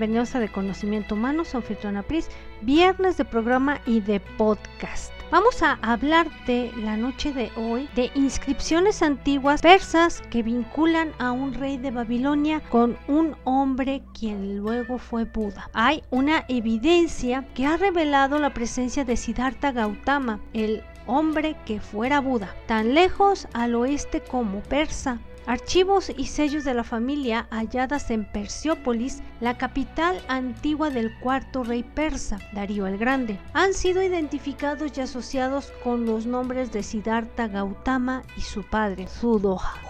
Bienvenidos a De Conocimiento Humano, soy Anfitriona Pris, viernes de programa y de podcast. Vamos a hablarte la noche de hoy de inscripciones antiguas persas que vinculan a un rey de Babilonia con un hombre quien luego fue Buda. Hay una evidencia que ha revelado la presencia de Siddhartha Gautama, el hombre que fuera Buda, tan lejos al oeste como Persa, Archivos y sellos de la familia halladas en Perseópolis, la capital antigua del cuarto rey persa, Darío el Grande, han sido identificados y asociados con los nombres de Siddhartha Gautama y su padre,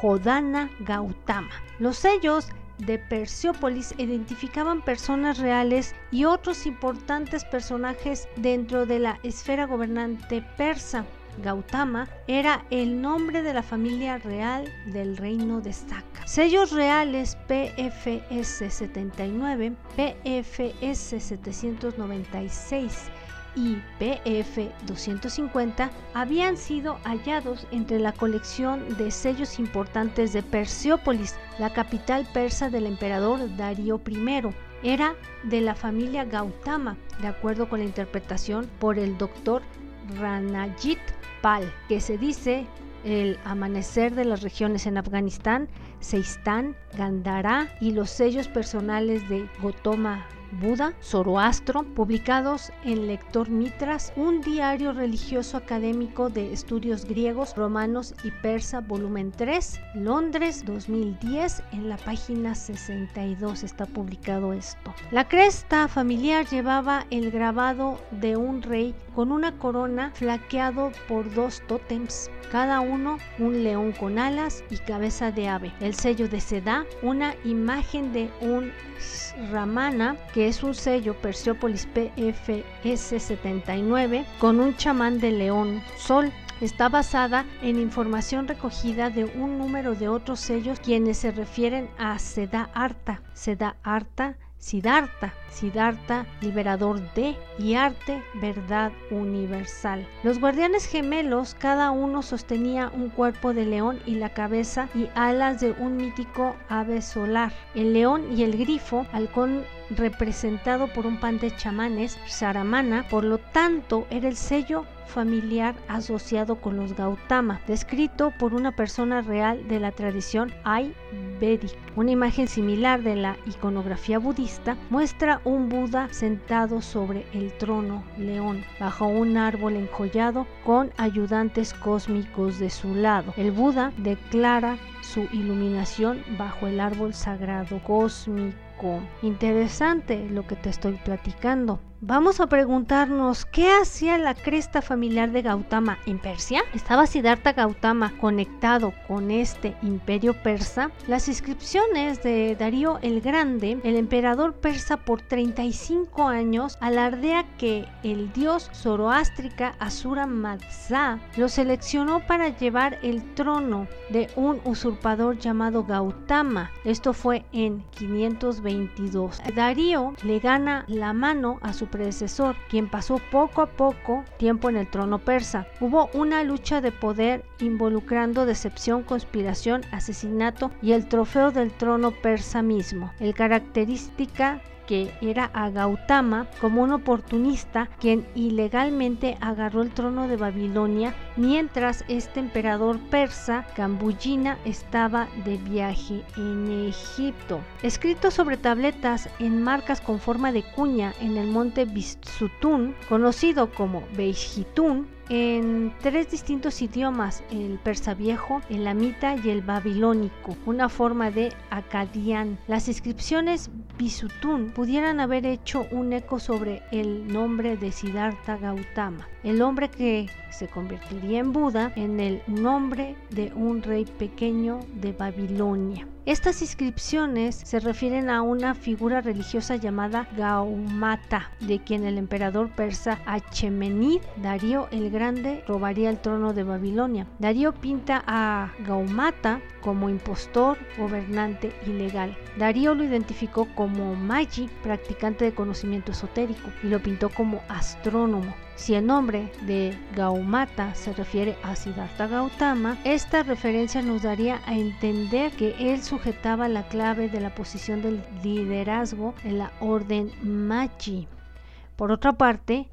Jodana Gautama. Los sellos de Perseópolis identificaban personas reales y otros importantes personajes dentro de la esfera gobernante persa. Gautama era el nombre de la familia real del reino de Saka. Sellos reales PFS 79, PFS 796 y PF 250 habían sido hallados entre la colección de sellos importantes de Perseópolis, la capital persa del emperador Darío I. Era de la familia Gautama, de acuerdo con la interpretación por el doctor Ranajit Que se dice el amanecer de las regiones en Afganistán, Seistán, Gandhara y los sellos personales de Gotoma Buda, Zoroastro, publicados en Lector Mitras, un diario religioso académico de estudios griegos, romanos y persa, volumen 3, Londres 2010, en la página 62 está publicado esto. La cresta familiar llevaba el grabado de un rey con una corona flaqueado por dos tótems, cada uno un león con alas y cabeza de ave. El sello de Seda, una imagen de un Ramana, que es un sello Persepolis PFS 79 con un chamán de león sol está basada en información recogida de un número de otros sellos quienes se refieren a Seda Arta. Seda Arta Siddhartha, Siddhartha, liberador de y arte, verdad universal. Los guardianes gemelos, cada uno sostenía un cuerpo de león y la cabeza y alas de un mítico ave solar. El león y el grifo, halcón representado por un pan de chamanes, Saramana, por lo tanto era el sello familiar asociado con los Gautama, descrito por una persona real de la tradición Ayurvedic. Una imagen similar de la iconografía budista muestra un Buda sentado sobre el trono león, bajo un árbol enjollado con ayudantes cósmicos de su lado. El Buda declara su iluminación bajo el árbol sagrado cósmico Interesante lo que te estoy platicando. Vamos a preguntarnos qué hacía la cresta familiar de Gautama en Persia. ¿Estaba Siddhartha Gautama conectado con este imperio persa? Las inscripciones de Darío el Grande, el emperador persa por 35 años, alardea que el dios zoroástrica Asura Mazda lo seleccionó para llevar el trono de un usurpador llamado Gautama. Esto fue en 522. Darío le gana la mano a su predecesor, quien pasó poco a poco tiempo en el trono persa. Hubo una lucha de poder involucrando decepción, conspiración, asesinato y el trofeo del trono persa mismo. El característica que era a Gautama como un oportunista quien ilegalmente agarró el trono de Babilonia mientras este emperador persa Cambuyina estaba de viaje en Egipto. Escrito sobre tabletas en marcas con forma de cuña en el monte Bisutun, conocido como Beishitun, en tres distintos idiomas, el persa viejo, el amita y el babilónico, una forma de acadian. Las inscripciones Bisutun pudieran haber hecho un eco sobre el nombre de Siddhartha Gautama, el hombre que se convertiría en Buda en el nombre de un rey pequeño de Babilonia. Estas inscripciones se refieren a una figura religiosa llamada Gaumata, de quien el emperador persa Achemenid, Darío el Grande, robaría el trono de Babilonia. Darío pinta a Gaumata como impostor, gobernante ilegal. Darío lo identificó como Magi, practicante de conocimiento esotérico, y lo pintó como astrónomo. Si el nombre de Gaumata se refiere a Siddhartha Gautama, esta referencia nos daría a entender que él sujetaba la clave de la posición del liderazgo en la orden Magi. Por otra parte,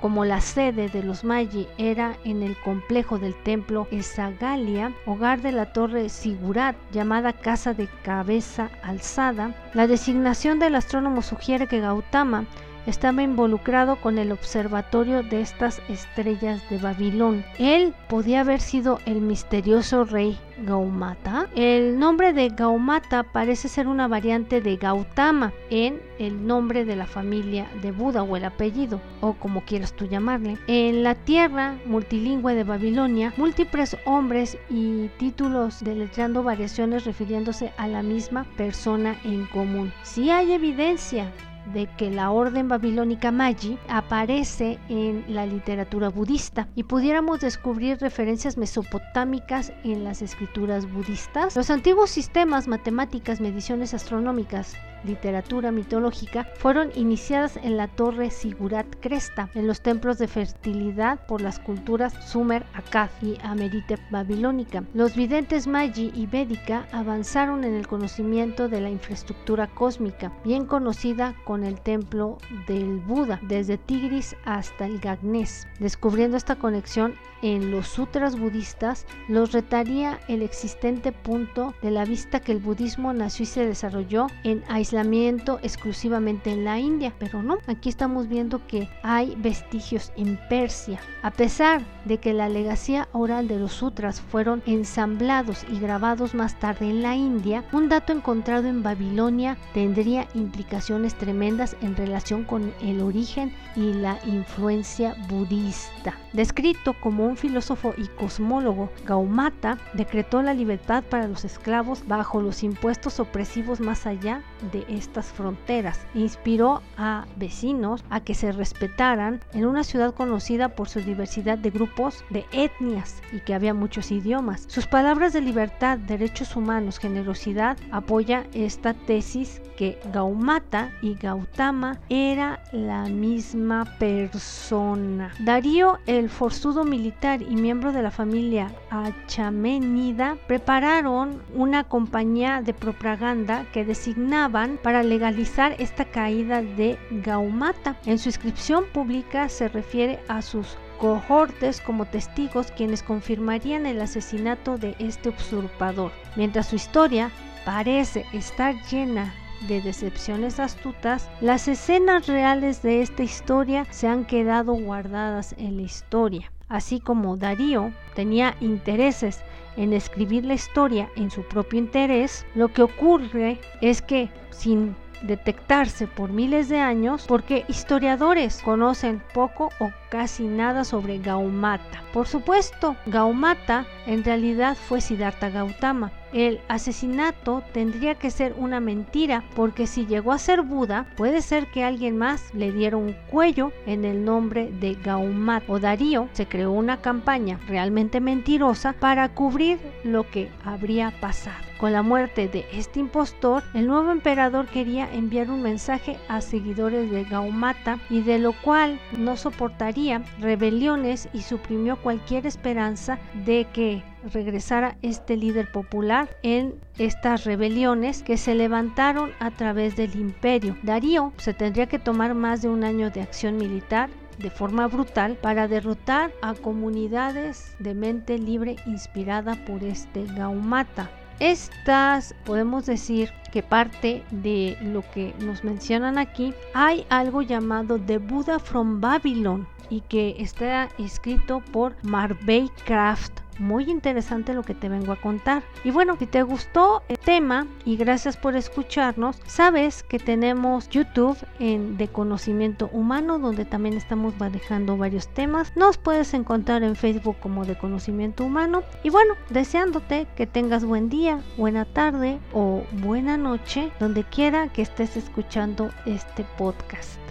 como la sede de los Magi era en el complejo del templo Esagalia, hogar de la torre Sigurat, llamada Casa de Cabeza Alzada, la designación del astrónomo sugiere que Gautama estaba involucrado con el observatorio de estas estrellas de Babilón. Él podía haber sido el misterioso rey Gaumata. El nombre de Gaumata parece ser una variante de Gautama en el nombre de la familia de Buda o el apellido, o como quieras tú llamarle. En la tierra multilingüe de Babilonia, múltiples hombres y títulos deletrando variaciones refiriéndose a la misma persona en común. Si hay evidencia de que la orden babilónica Magi aparece en la literatura budista y pudiéramos descubrir referencias mesopotámicas en las escrituras budistas. Los antiguos sistemas, matemáticas, mediciones astronómicas literatura mitológica fueron iniciadas en la torre Sigurat Cresta, en los templos de fertilidad por las culturas Sumer, Akkad y Ameritep babilónica. Los videntes Magi y Védica avanzaron en el conocimiento de la infraestructura cósmica, bien conocida con el templo del Buda, desde Tigris hasta el Gagnés. Descubriendo esta conexión en los sutras budistas, los retaría el existente punto de la vista que el budismo nació y se desarrolló en exclusivamente en la India, pero no, aquí estamos viendo que hay vestigios en Persia. A pesar de que la legacía oral de los sutras fueron ensamblados y grabados más tarde en la India, un dato encontrado en Babilonia tendría implicaciones tremendas en relación con el origen y la influencia budista. Descrito como un filósofo y cosmólogo, Gaumata decretó la libertad para los esclavos bajo los impuestos opresivos más allá de estas fronteras. Inspiró a vecinos a que se respetaran en una ciudad conocida por su diversidad de grupos de etnias y que había muchos idiomas. Sus palabras de libertad, derechos humanos, generosidad apoya esta tesis que Gaumata y Gautama era la misma persona. Darío, el forzudo militar y miembro de la familia Achamenida, prepararon una compañía de propaganda que designaban para legalizar esta caída de Gaumata. En su inscripción pública se refiere a sus cohortes como testigos quienes confirmarían el asesinato de este usurpador, mientras su historia parece estar llena de decepciones astutas, las escenas reales de esta historia se han quedado guardadas en la historia. Así como Darío tenía intereses en escribir la historia en su propio interés, lo que ocurre es que sin detectarse por miles de años porque historiadores conocen poco o casi nada sobre Gaumata. Por supuesto, Gaumata en realidad fue Siddhartha Gautama. El asesinato tendría que ser una mentira porque si llegó a ser Buda, puede ser que alguien más le diera un cuello en el nombre de Gaumata o Darío. Se creó una campaña realmente mentirosa para cubrir lo que habría pasado. Con la muerte de este impostor, el nuevo emperador quería enviar un mensaje a seguidores de Gaumata y de lo cual no soportaría rebeliones y suprimió cualquier esperanza de que regresara este líder popular en estas rebeliones que se levantaron a través del imperio. Darío se tendría que tomar más de un año de acción militar de forma brutal para derrotar a comunidades de mente libre inspirada por este Gaumata. Estas, podemos decir, que parte de lo que nos mencionan aquí, hay algo llamado The Buddha from Babylon y que está escrito por Marvey Craft muy interesante lo que te vengo a contar. Y bueno, si te gustó el tema y gracias por escucharnos, sabes que tenemos YouTube en de conocimiento humano donde también estamos manejando varios temas. Nos puedes encontrar en Facebook como de conocimiento humano. Y bueno, deseándote que tengas buen día, buena tarde o buena noche donde quiera que estés escuchando este podcast.